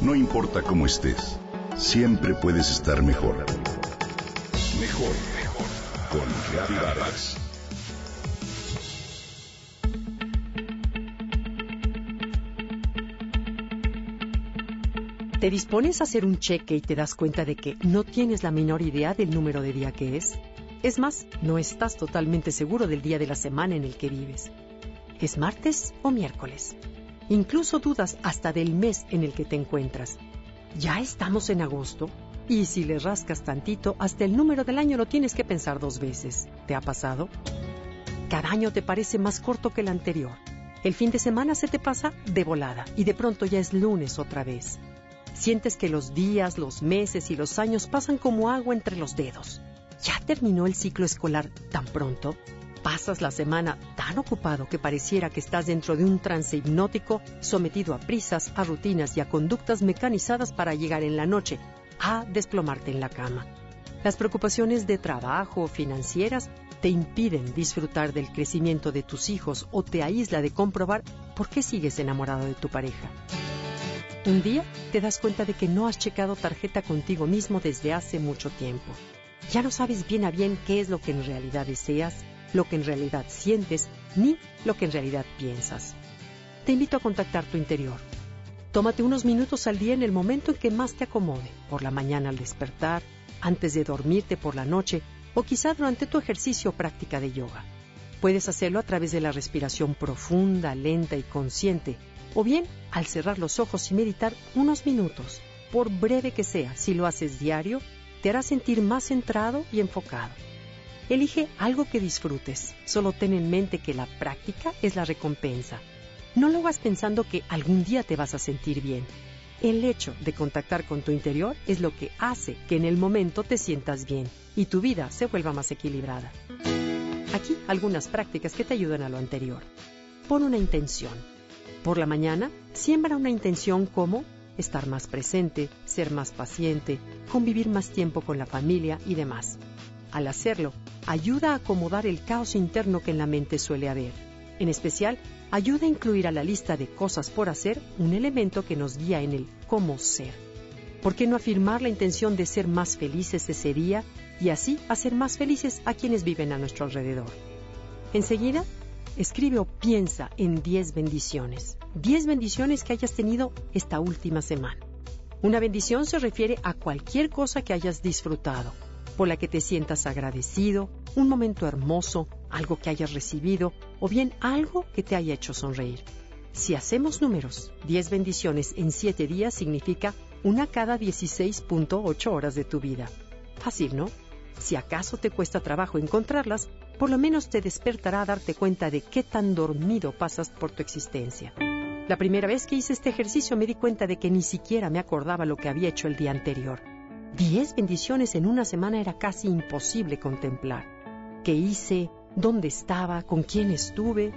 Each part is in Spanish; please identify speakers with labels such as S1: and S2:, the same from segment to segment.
S1: No importa cómo estés, siempre puedes estar mejor. Mejor, mejor. Con Vargas.
S2: ¿Te dispones a hacer un cheque y te das cuenta de que no tienes la menor idea del número de día que es? Es más, no estás totalmente seguro del día de la semana en el que vives. ¿Es martes o miércoles? Incluso dudas hasta del mes en el que te encuentras. ¿Ya estamos en agosto? Y si le rascas tantito, hasta el número del año lo tienes que pensar dos veces. ¿Te ha pasado? Cada año te parece más corto que el anterior. El fin de semana se te pasa de volada y de pronto ya es lunes otra vez. Sientes que los días, los meses y los años pasan como agua entre los dedos. ¿Ya terminó el ciclo escolar tan pronto? Pasas la semana tan ocupado que pareciera que estás dentro de un trance hipnótico, sometido a prisas, a rutinas y a conductas mecanizadas para llegar en la noche a desplomarte en la cama. Las preocupaciones de trabajo o financieras te impiden disfrutar del crecimiento de tus hijos o te aísla de comprobar por qué sigues enamorado de tu pareja. Un día te das cuenta de que no has checado tarjeta contigo mismo desde hace mucho tiempo. Ya no sabes bien a bien qué es lo que en realidad deseas, lo que en realidad sientes, ni lo que en realidad piensas. Te invito a contactar tu interior. Tómate unos minutos al día en el momento en que más te acomode, por la mañana al despertar, antes de dormirte por la noche o quizá durante tu ejercicio o práctica de yoga. Puedes hacerlo a través de la respiración profunda, lenta y consciente, o bien al cerrar los ojos y meditar unos minutos, por breve que sea, si lo haces diario, te hará sentir más centrado y enfocado. Elige algo que disfrutes, solo ten en mente que la práctica es la recompensa. No lo hagas pensando que algún día te vas a sentir bien. El hecho de contactar con tu interior es lo que hace que en el momento te sientas bien y tu vida se vuelva más equilibrada. Aquí algunas prácticas que te ayudan a lo anterior. Pon una intención. Por la mañana, siembra una intención como estar más presente, ser más paciente, convivir más tiempo con la familia y demás. Al hacerlo, ayuda a acomodar el caos interno que en la mente suele haber. En especial, ayuda a incluir a la lista de cosas por hacer un elemento que nos guía en el cómo ser. ¿Por qué no afirmar la intención de ser más felices ese día y así hacer más felices a quienes viven a nuestro alrededor? Enseguida, escribe o piensa en 10 bendiciones. 10 bendiciones que hayas tenido esta última semana. Una bendición se refiere a cualquier cosa que hayas disfrutado, por la que te sientas agradecido, un momento hermoso, algo que hayas recibido o bien algo que te haya hecho sonreír. Si hacemos números, 10 bendiciones en 7 días significa una cada 16.8 horas de tu vida. Fácil, ¿no? Si acaso te cuesta trabajo encontrarlas, por lo menos te despertará a darte cuenta de qué tan dormido pasas por tu existencia. La primera vez que hice este ejercicio me di cuenta de que ni siquiera me acordaba lo que había hecho el día anterior. Diez bendiciones en una semana era casi imposible contemplar. ¿Qué hice? ¿Dónde estaba? ¿Con quién estuve?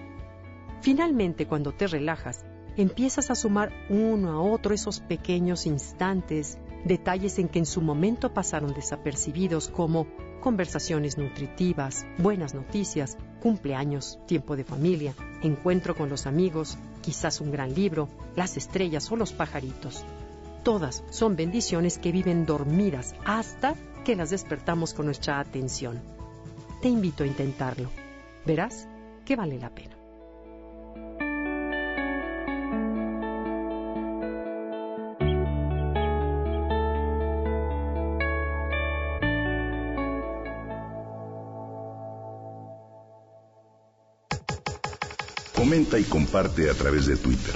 S2: Finalmente, cuando te relajas, empiezas a sumar uno a otro esos pequeños instantes, detalles en que en su momento pasaron desapercibidos como conversaciones nutritivas, buenas noticias, cumpleaños, tiempo de familia, encuentro con los amigos, quizás un gran libro, las estrellas o los pajaritos. Todas son bendiciones que viven dormidas hasta que las despertamos con nuestra atención. Te invito a intentarlo. Verás que vale la pena.
S1: Comenta y comparte a través de Twitter.